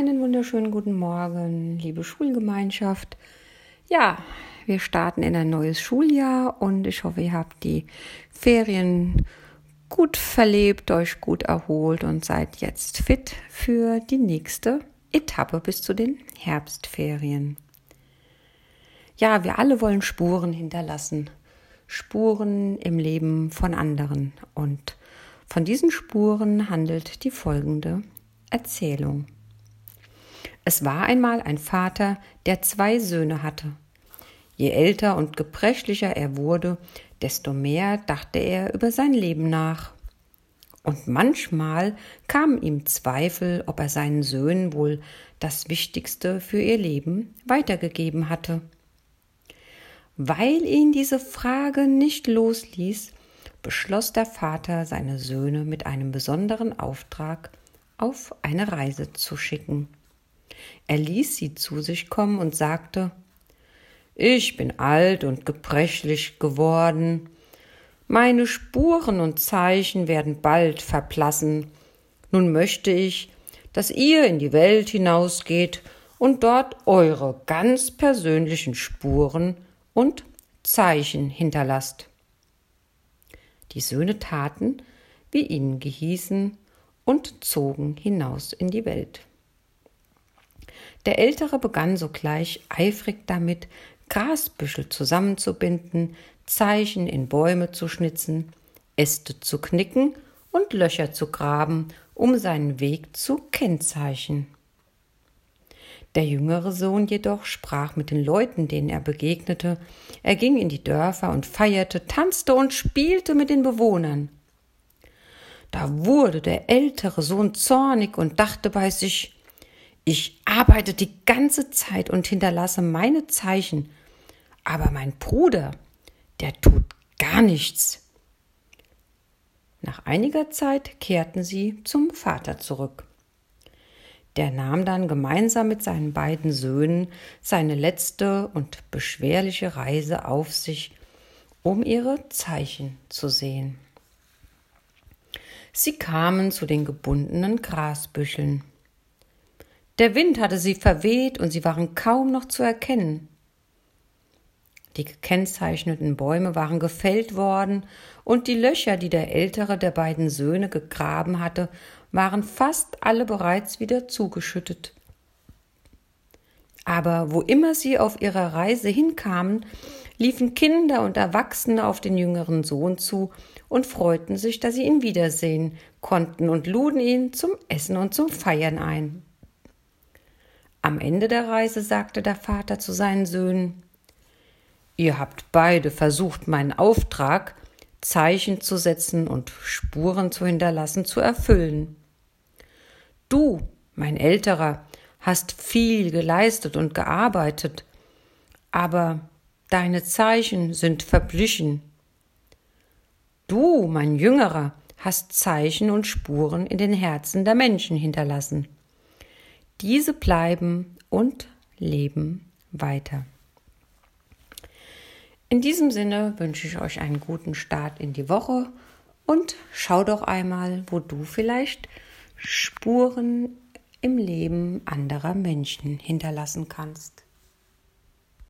Einen wunderschönen guten Morgen, liebe Schulgemeinschaft. Ja, wir starten in ein neues Schuljahr und ich hoffe, ihr habt die Ferien gut verlebt, euch gut erholt und seid jetzt fit für die nächste Etappe bis zu den Herbstferien. Ja, wir alle wollen Spuren hinterlassen. Spuren im Leben von anderen. Und von diesen Spuren handelt die folgende Erzählung. Es war einmal ein Vater, der zwei Söhne hatte. Je älter und gebrechlicher er wurde, desto mehr dachte er über sein Leben nach. Und manchmal kamen ihm Zweifel, ob er seinen Söhnen wohl das Wichtigste für ihr Leben weitergegeben hatte. Weil ihn diese Frage nicht losließ, beschloss der Vater, seine Söhne mit einem besonderen Auftrag auf eine Reise zu schicken. Er ließ sie zu sich kommen und sagte Ich bin alt und gebrechlich geworden. Meine Spuren und Zeichen werden bald verblassen. Nun möchte ich, dass ihr in die Welt hinausgeht und dort eure ganz persönlichen Spuren und Zeichen hinterlasst. Die Söhne taten, wie ihnen gehießen, und zogen hinaus in die Welt. Der Ältere begann sogleich eifrig damit, Grasbüschel zusammenzubinden, Zeichen in Bäume zu schnitzen, Äste zu knicken und Löcher zu graben, um seinen Weg zu kennzeichnen. Der jüngere Sohn jedoch sprach mit den Leuten, denen er begegnete, er ging in die Dörfer und feierte, tanzte und spielte mit den Bewohnern. Da wurde der ältere Sohn zornig und dachte bei sich Ich arbeite die ganze Zeit und hinterlasse meine Zeichen, aber mein Bruder, der tut gar nichts. Nach einiger Zeit kehrten sie zum Vater zurück. Der nahm dann gemeinsam mit seinen beiden Söhnen seine letzte und beschwerliche Reise auf sich, um ihre Zeichen zu sehen. Sie kamen zu den gebundenen Grasbüscheln. Der Wind hatte sie verweht und sie waren kaum noch zu erkennen. Die gekennzeichneten Bäume waren gefällt worden, und die Löcher, die der ältere der beiden Söhne gegraben hatte, waren fast alle bereits wieder zugeschüttet. Aber wo immer sie auf ihrer Reise hinkamen, liefen Kinder und Erwachsene auf den jüngeren Sohn zu und freuten sich, dass sie ihn wiedersehen konnten und luden ihn zum Essen und zum Feiern ein. Am Ende der Reise sagte der Vater zu seinen Söhnen Ihr habt beide versucht, meinen Auftrag, Zeichen zu setzen und Spuren zu hinterlassen, zu erfüllen. Du, mein Älterer, hast viel geleistet und gearbeitet, aber deine Zeichen sind verblichen. Du, mein Jüngerer, hast Zeichen und Spuren in den Herzen der Menschen hinterlassen. Diese bleiben und leben weiter. In diesem Sinne wünsche ich euch einen guten Start in die Woche und schau doch einmal, wo du vielleicht Spuren im Leben anderer Menschen hinterlassen kannst.